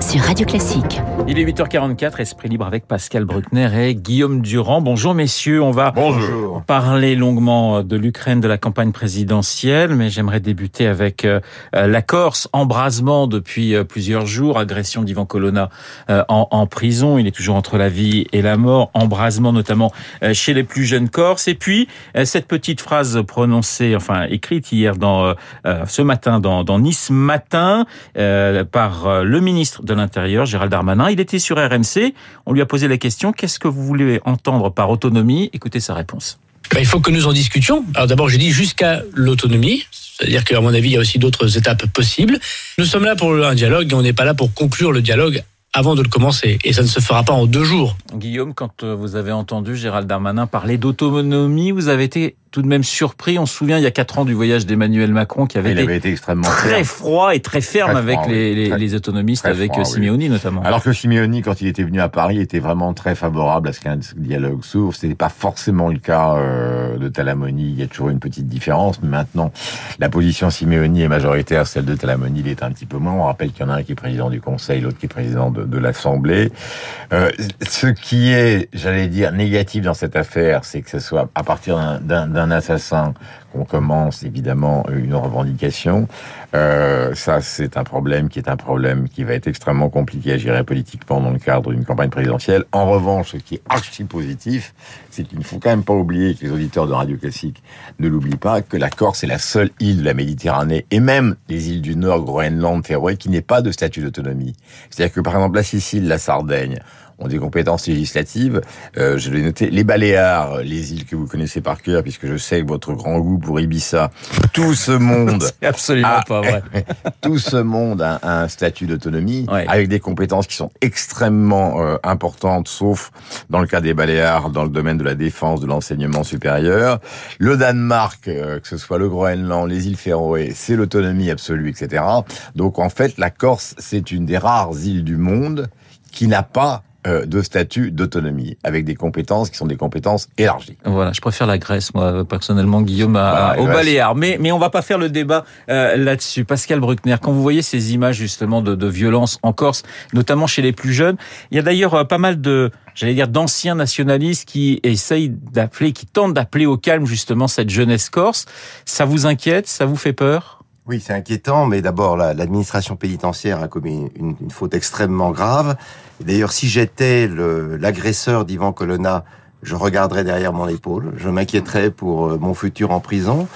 sur Radio Classique. Il est 8h44, Esprit libre avec Pascal Bruckner et Guillaume Durand. Bonjour messieurs, on va Bonjour. parler longuement de l'Ukraine, de la campagne présidentielle, mais j'aimerais débuter avec euh, la Corse, embrasement depuis euh, plusieurs jours, agression d'Ivan Colonna euh, en, en, prison, il est toujours entre la vie et la mort, embrasement notamment chez les plus jeunes Corses, et puis cette petite phrase prononcée, enfin écrite hier dans ce matin dans, dans Nice Matin par le ministre de l'Intérieur, Gérald Darmanin. Il était sur RMC. On lui a posé la question qu'est-ce que vous voulez entendre par autonomie? Écoutez sa réponse. Ben, il faut que nous en discutions. Alors d'abord, j'ai dit jusqu'à l'autonomie. C'est-à-dire qu'à mon avis, il y a aussi d'autres étapes possibles. Nous sommes là pour un dialogue et on n'est pas là pour conclure le dialogue avant de le commencer. Et ça ne se fera pas en deux jours. Guillaume, quand vous avez entendu Gérald Darmanin parler d'autonomie, vous avez été tout de même surpris. On se souvient il y a quatre ans du voyage d'Emmanuel Macron qui avait, Il été, avait été extrêmement très froid et très ferme Très avec froid, les, oui. les- Très- les autonomistes, avec froid, oui. Simeoni notamment. Alors que Simeoni, quand il était venu à Paris, était vraiment très favorable à ce qu'un dialogue s'ouvre. Ce n'était pas forcément le cas euh, de Talamoni. Il y a toujours une petite différence. Mais maintenant, la position Simeoni est majoritaire. Celle de Talamoni l'est un petit peu moins. On rappelle qu'il y en a un qui est président du Conseil, l'autre qui est président de, de l'Assemblée. Euh, ce qui est, j'allais dire, négatif dans cette affaire, c'est que ce soit à partir d'un- d'un assassin qu'on commence évidemment une revendication. Euh, ça, c'est un problème qui est un problème qui va être extrêmement compliqué à gérer politiquement dans le cadre d'une campagne présidentielle. En revanche, ce qui est archi positif, c'est qu'il ne faut quand même pas oublier que les auditeurs de Radio Classique ne l'oublient pas, que la Corse est la seule île de la Méditerranée et même les îles du Nord, Groenland, Féroé, qui n'ait pas de statut d'autonomie. C'est-à-dire que par exemple la Sicile, la Sardaigne, ont des compétences législatives. Euh, je l'ai noté. Les Baléares, les îles que vous connaissez par cœur, puisque je sais que votre grand goût pour Ibiza, tout ce monde absolument Ah, pas vrai. tout ce monde a, a un statut d'autonomie Ouais. avec des compétences qui sont extrêmement euh, importantes, sauf dans le cas des Baléares, dans le domaine de la défense, de l'enseignement supérieur. Le Danemark, euh, que ce soit le Groenland, les îles Féroé, c'est l'autonomie absolue, etc. Donc en fait, la Corse, c'est une des rares îles du monde qui n'a pas de statut d'autonomie, avec des compétences qui sont des compétences élargies. Voilà, je préfère la Grèce, moi, personnellement, Guillaume, ouais. Baléares. Mais, mais on va pas faire le débat euh, là-dessus. Pascal Bruckner, quand vous voyez ces images justement de, de violence en Corse, notamment chez les plus jeunes, il y a d'ailleurs euh, pas mal de, j'allais dire, d'anciens nationalistes qui essayent d'appeler, qui tentent d'appeler au calme justement cette jeunesse corse. Ça vous inquiète? Ça vous fait peur? Oui, c'est inquiétant, mais d'abord, la- l'administration pénitentiaire a commis une, faute extrêmement grave. D'ailleurs, si j'étais l'agresseur d'Ivan Colonna, je regarderais derrière mon épaule, je m'inquiéterais pour euh, mon futur en prison.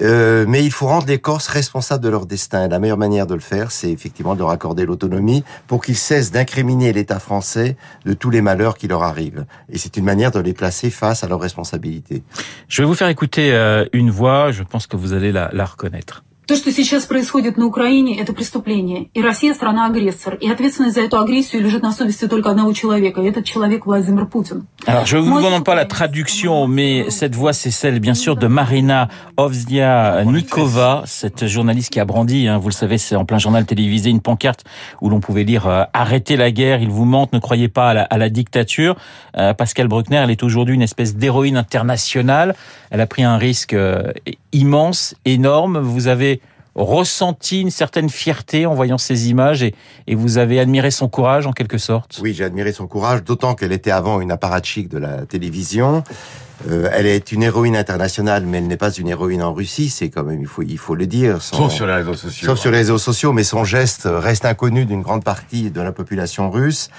Euh, mais il faut rendre les Corses responsables de leur destin. La meilleure manière de le faire, c'est effectivement de leur accorder l'autonomie pour qu'ils cessent d'incriminer l'État français de tous les malheurs qui leur arrivent. Et c'est une manière de les placer face à leurs responsabilités. Je vais vous faire écouter euh, une voix, je pense que vous allez la reconnaître. То, что сейчас происходит на Украине, это преступление. И Россия страна-агрессор. И ответственность за эту агрессию лежит на совести только одного человека. И этот человек Владимир Путин. Alors, je ne vous demande pas la traduction, mais cette voix, c'est celle, bien sûr, de Marina Ovzia-Nikova, cette journaliste qui a brandi, hein, vous le savez, c'est en plein journal télévisé, une pancarte où l'on pouvait lire euh, Arrêtez la guerre, ils vous mentent, ne croyez pas à la, à la dictature Euh, Pascal Bruckner, elle est aujourd'hui une espèce d'héroïne internationale. Elle a pris un risque euh, immense, énorme. Vous avez ressenti une certaine fierté en voyant ces images et, et vous avez admiré son courage en quelque sorte? Oui, j'ai admiré son courage, d'autant qu'elle était avant une apparatchik de la télévision. Euh, elle est une héroïne internationale, mais elle n'est pas une héroïne en Russie. C'est quand même, il faut, il faut le dire. Son- Sauf sur les réseaux sociaux. Sauf sur les réseaux sociaux, mais son geste reste inconnu d'une grande partie de la population russe.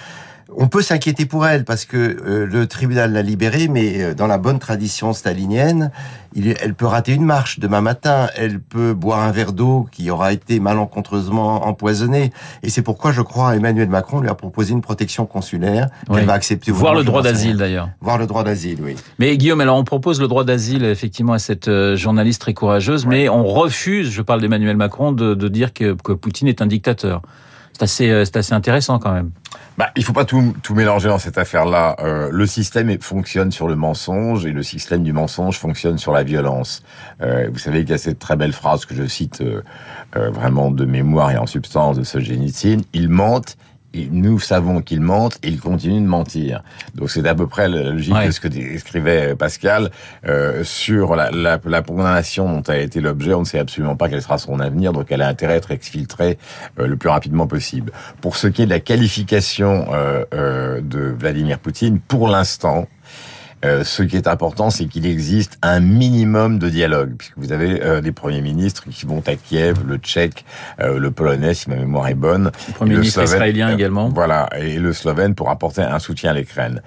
On peut s'inquiéter pour elle parce que euh, le tribunal l'a libérée, mais euh, dans la bonne tradition stalinienne, il, elle peut rater une marche demain matin, elle peut boire un verre d'eau qui aura été malencontreusement empoisonné. Et c'est pourquoi je crois Emmanuel Macron lui a proposé une protection consulaire qu'elle va accepter. Voir le droit d'asile d'ailleurs. Voir le droit d'asile, oui. Mais Guillaume, alors on propose le droit d'asile effectivement à cette euh, journaliste très courageuse, mais on refuse, je parle d'Emmanuel Macron, de, de dire que, que Poutine est un dictateur. C'est assez, euh, c'est assez intéressant quand même. Bah, il faut pas tout, mélanger dans cette affaire-là. Euh, le système fonctionne sur le mensonge et le système du mensonge fonctionne sur la violence. Euh, vous savez qu'il y a cette très belle phrase que je cite vraiment de mémoire et en substance de Solzhenitsyn. Ils mentent, nous savons qu'il mente et il continue de mentir. Donc c'est à peu près la logique Ouais. de ce que écrivait Pascal euh, sur la, la, la condamnation dont a été l'objet. On ne sait absolument pas quel sera son avenir, donc elle a intérêt à être exfiltrée euh, le plus rapidement possible. Pour ce qui est de la qualification euh, euh, de Vladimir Poutine, pour l'instant, euh, ce qui est important, c'est qu'il existe un minimum de dialogue, puisque vous avez euh, des premiers ministres qui vont à Kiev, le tchèque, euh, le polonais, si ma mémoire est bonne, Le Premier le ministre Slovène, israélien euh, également. Voilà, et le slovène pour apporter un soutien à l'Ukraine.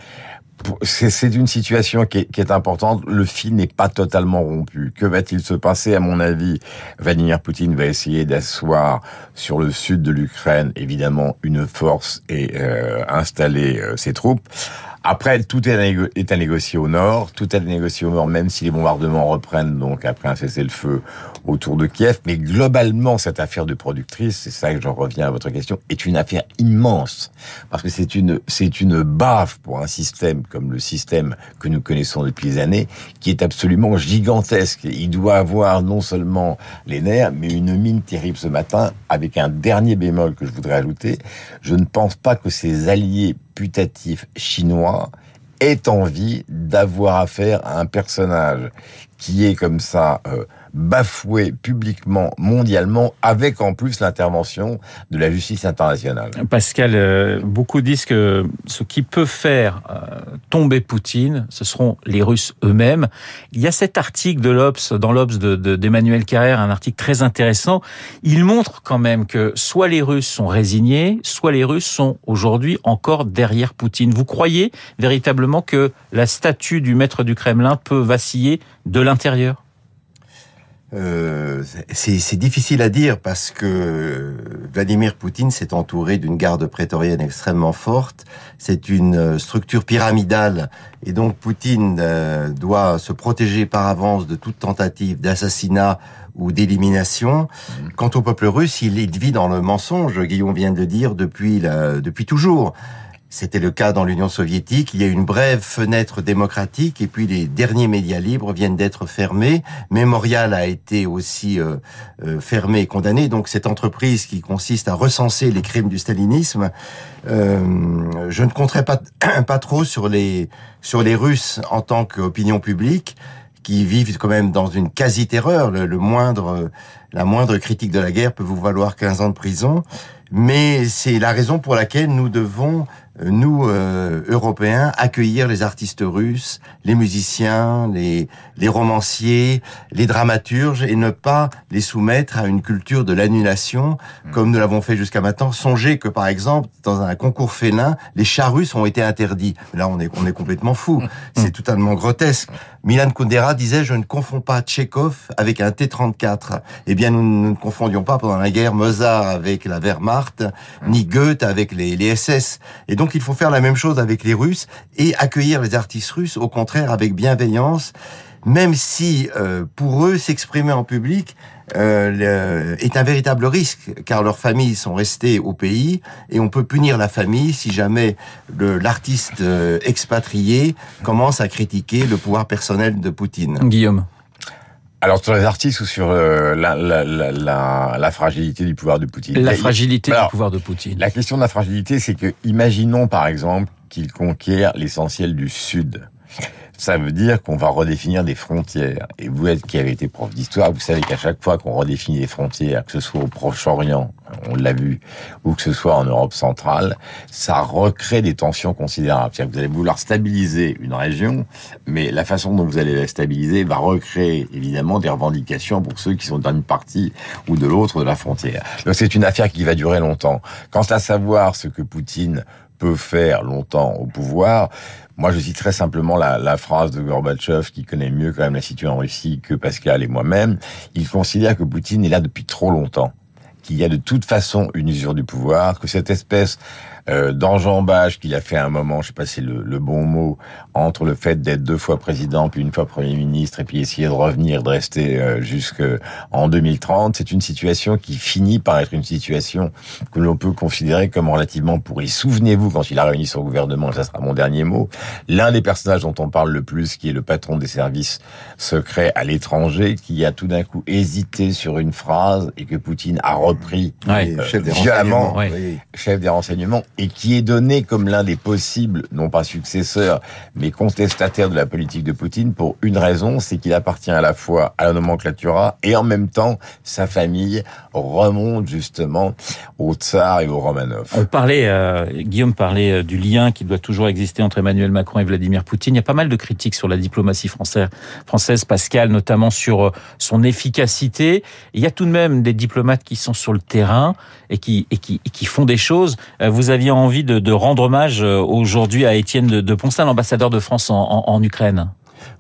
C'est une situation qui est, importante. Le fil n'est pas totalement rompu. Que va-t-il se passer? À mon avis, Vladimir Poutine va essayer d'asseoir sur le sud de l'Ukraine, évidemment, une force et euh, installer euh, ses troupes. Après, tout est à, est à négocier au nord, tout est à négocier au nord, même si les bombardements reprennent, donc après un cessez-le-feu autour de Kiev. Mais globalement, cette affaire de productrice, c'est ça que j'en reviens à votre question, est une affaire immense. Parce que c'est une, c'est une baffe pour un système comme le système que nous connaissons depuis des années, qui est absolument gigantesque. Il doit avoir non seulement les nerfs, mais une mine terrible ce matin, avec un dernier bémol que je voudrais ajouter. Je ne pense pas que ses alliés putatifs chinois aient envie d'avoir affaire à un personnage qui est comme ça euh, bafoué publiquement, mondialement, avec en plus l'intervention de la justice internationale. Pascal, euh, beaucoup disent que ce qui peut faire euh, tomber Poutine, ce seront les Russes eux-mêmes. Il y a cet article de l'Obs, dans l'Obs de- de- d'Emmanuel Carrère, un article très intéressant. Il montre quand même que soit les Russes sont résignés, soit les Russes sont aujourd'hui encore derrière Poutine. Vous croyez véritablement que la statue du maître du Kremlin peut vaciller de l'intérieur Euh, c'est difficile à dire parce que Vladimir Poutine s'est entouré d'une garde prétorienne extrêmement forte. C'est une euh, structure pyramidale et donc Poutine euh, doit se protéger par avance de toute tentative d'assassinat ou d'élimination. Quant au peuple russe, il, il vit dans le mensonge. Guillaume vient de le dire depuis la, depuis toujours. C'était le cas dans l'Union soviétique. Il y a une brève fenêtre démocratique et puis les derniers médias libres viennent d'être fermés. Memorial a été aussi euh, euh, fermé et condamné. Donc cette entreprise qui consiste à recenser les crimes du stalinisme, euh, je ne compterai pas, pas trop sur les, sur les Russes en tant qu'opinion publique qui vivent quand même dans une quasi-terreur. Le, le moindre, la moindre critique de la guerre peut vous valoir 15 ans de prison. Mais c'est la raison pour laquelle nous devons, nous, euh, Européens, accueillir les artistes russes, les musiciens, les, les romanciers, les dramaturges, et ne pas les soumettre à une culture de l'annulation, comme nous l'avons fait jusqu'à maintenant. Songez que, par exemple, dans un concours félin, les chats russes ont été interdits. Là, on est, on est complètement fou. C'est totalement grotesque. Milan Kundera disait, je ne confonds pas Tchekhov avec un T-34. Eh bien, nous, nous ne confondions pas pendant la guerre Mozart avec la Wehrmacht, ni Goethe avec les, les SS. Et donc, il faut faire la même chose avec les Russes et accueillir les artistes russes, au contraire, avec bienveillance, même si, euh, pour eux, s'exprimer en public euh, est un véritable risque, car leurs familles sont restées au pays, et on peut punir la famille si jamais l'artiste euh, expatrié commence à critiquer le pouvoir personnel de Poutine. Guillaume Alors sur les artistes ou sur euh, la, la, la, la, la fragilité du pouvoir de Poutine? La fragilité Alors, du pouvoir de Poutine. La question de la fragilité, c'est que, imaginons par exemple qu'il conquiert l'essentiel du Sud. Ça veut dire qu'on va redéfinir des frontières. Et vous êtes qui avez été prof d'histoire, vous savez qu'à chaque fois qu'on redéfinit des frontières, que ce soit au Proche-Orient, on l'a vu, ou que ce soit en Europe centrale, ça recrée des tensions considérables. Que vous allez vouloir stabiliser une région, mais la façon dont vous allez la stabiliser va recréer évidemment des revendications pour ceux qui sont d'une partie ou de l'autre de la frontière. Donc c'est une affaire qui va durer longtemps. Quant à savoir ce que Poutine peut faire longtemps au pouvoir, moi, je cite très simplement la, la phrase de Gorbatchev, qui connaît mieux quand même la situation en Russie que Pascal et moi-même. Il considère que Poutine est là depuis trop longtemps, qu'il y a de toute façon une usure du pouvoir, que cette espèce euh, d'enjambage qu'il a fait à un moment, je sais pas si c'est le, le bon mot, entre le fait d'être deux fois président, puis une fois Premier ministre, et puis essayer de revenir, de rester euh, jusqu'en 2030, c'est une situation qui finit par être une situation que l'on peut considérer comme relativement pourrie. Souvenez-vous, quand il a réuni son gouvernement, et ça sera mon dernier mot, l'un des personnages dont on parle le plus, qui est le patron des services secrets à l'étranger, qui a tout d'un coup hésité sur une phrase et que Poutine a repris Ouais. Chef des violemment, ouais. oui. chef des renseignements, et qui est donné comme l'un des possibles, non pas successeurs, mais contestataires de la politique de Poutine pour une raison, c'est qu'il appartient à la fois à la nomenclatura et en même temps, sa famille remonte justement au tsar et au Romanov. On parlait, euh, Guillaume parlait euh, du lien qui doit toujours exister entre Emmanuel Macron et Vladimir Poutine. Il y a pas mal de critiques sur la diplomatie française, Pascal, notamment sur euh, son efficacité. Il y a tout de même des diplomates qui sont sur le terrain et qui, et qui, font des choses. Vous aviez envie de, de rendre hommage aujourd'hui à Étienne de, de Poncin, l'ambassadeur de France en, en, en Ukraine.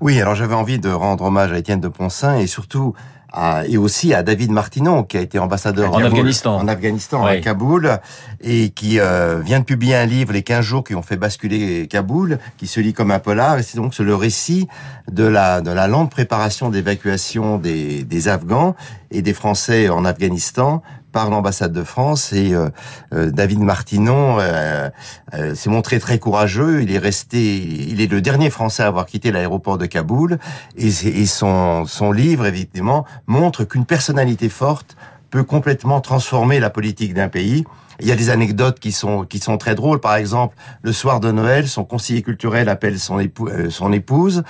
Oui, alors j'avais envie de rendre hommage à Étienne de Poncin et surtout à, et aussi à David Martinon, qui a été ambassadeur en Kaboul, Afghanistan, en Afghanistan, Oui. à Kaboul, et qui euh, vient de publier un livre, Les 15 jours qui ont fait basculer Kaboul, qui se lit comme un polar, et c'est donc le récit de la, de la lente préparation d'évacuation des, des Afghans et des Français en Afghanistan par l'ambassade de France et euh, euh, David Martinon euh, euh, s'est montré très courageux. Il est resté, il est le dernier Français à avoir quitté l'aéroport de Kaboul et, son son livre évidemment montre qu'une personnalité forte peut complètement transformer la politique d'un pays. Il y a des anecdotes qui sont qui sont très drôles. Par exemple, le soir de Noël, son conseiller culturel appelle son, épou- euh, son épouse.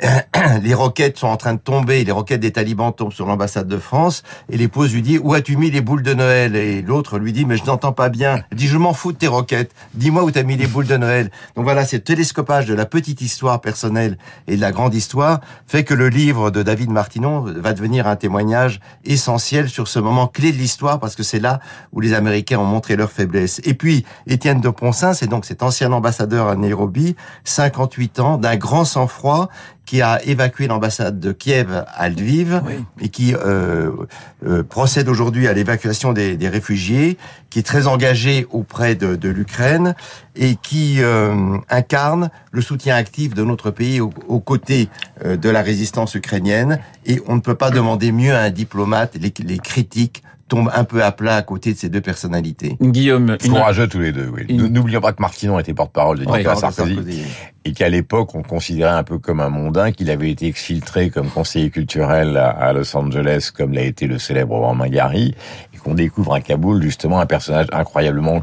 Les roquettes sont en train de tomber, les roquettes des talibans tombent sur l'ambassade de France, et l'épouse lui dit Où as-tu mis les boules de Noël? Et l'autre lui dit Mais je n'entends pas bien. Elle dit Je m'en fous de tes roquettes. Dis-moi où t'as mis les boules de Noël. Donc voilà, ce télescopage de la petite histoire personnelle et de la grande histoire fait que le livre de David Martinon va devenir un témoignage essentiel sur ce moment clé de l'histoire, parce que c'est là où les Américains ont montré leur faiblesse. Et puis, Étienne de Poncin, c'est donc cet ancien ambassadeur à Nairobi, 58 ans, d'un grand sang-froid, qui a évacué l'ambassade de Kiev à Lviv et qui euh, euh, procède aujourd'hui à l'évacuation des, des réfugiés, qui est très engagé auprès de, de l'Ukraine et qui euh, incarne le soutien actif de notre pays aux, aux côtés de la résistance ukrainienne. Et on ne peut pas demander mieux à un diplomate. Les, les critiques tombent un peu à plat à côté de ces deux personnalités. Guillaume, une- Courageux tous les deux, oui. Une- N'oublions pas que Martinon était porte-parole de Oui, Nicolas de Sarkozy, Sarkozy. et qu'à l'époque, on considérait un peu comme un mondain, qu'il avait été exfiltré comme conseiller culturel à, Los Angeles, comme l'a été le célèbre Romain Gary, qu'on découvre à Kaboul, justement, un personnage incroyablement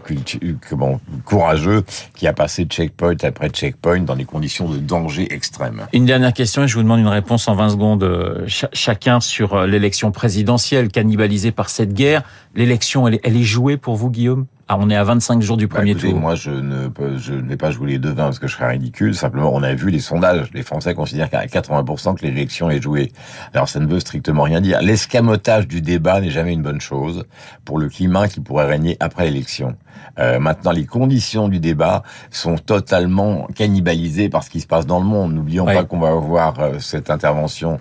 courageux, qui a passé checkpoint après checkpoint dans des conditions de danger extrême. Une dernière question et je vous demande une réponse en 20 secondes euh, cha- chacun sur euh, l'élection présidentielle cannibalisée par cette guerre. L'élection, elle est jouée pour vous, Guillaume? Ah, On est à 25 jours du Bah, premier écoutez, tour. moi, je ne, peux- je ne vais pas jouer les devins parce que je serais ridicule. Simplement, on a vu les sondages. Les Français considèrent qu'à 80% que l'élection est jouée. Alors, ça ne veut strictement rien dire. L'escamotage du débat n'est jamais une bonne chose pour le climat qui pourrait régner après l'élection. Euh, maintenant, les conditions du débat sont totalement cannibalisées par ce qui se passe dans le monde. N'oublions pas qu'on va avoir euh, cette intervention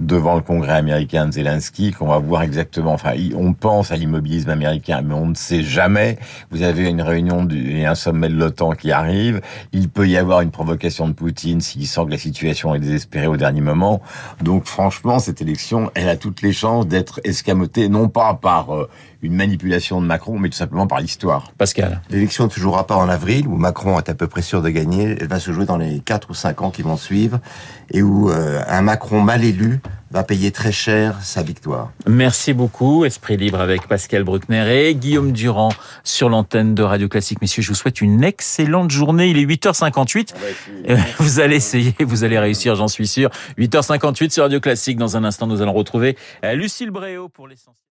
devant le Congrès américain de Zelensky, qu'on va voir exactement. Enfin, on pense à l'immobilisme américain, mais on ne sait jamais. Vous avez une réunion du, et un sommet de l'OTAN qui arrive. Il peut y avoir une provocation de Poutine s'il sent que la situation est désespérée au dernier moment. Donc, franchement, cette élection, elle a toutes les chances d'être escamotée, non pas par euh, une manipulation de Macron, mais tout simplement par l'histoire. Pascal. L'élection ne se jouera pas en avril, où Macron est à peu près sûr de gagner. Elle va se jouer dans les 4 ou 5 ans qui vont suivre, et où euh, un Macron mal élu va payer très cher sa victoire. Merci beaucoup. Esprit libre avec Pascal Bruckner et Guillaume Durand sur l'antenne de Radio Classique. Messieurs, je vous souhaite une excellente journée. Il est 8h58. Euh, Vous allez essayer, vous allez réussir, j'en suis sûr. 8h58 sur Radio Classique. Dans un instant, nous allons retrouver euh, Lucille Bréau pour l'essentiel.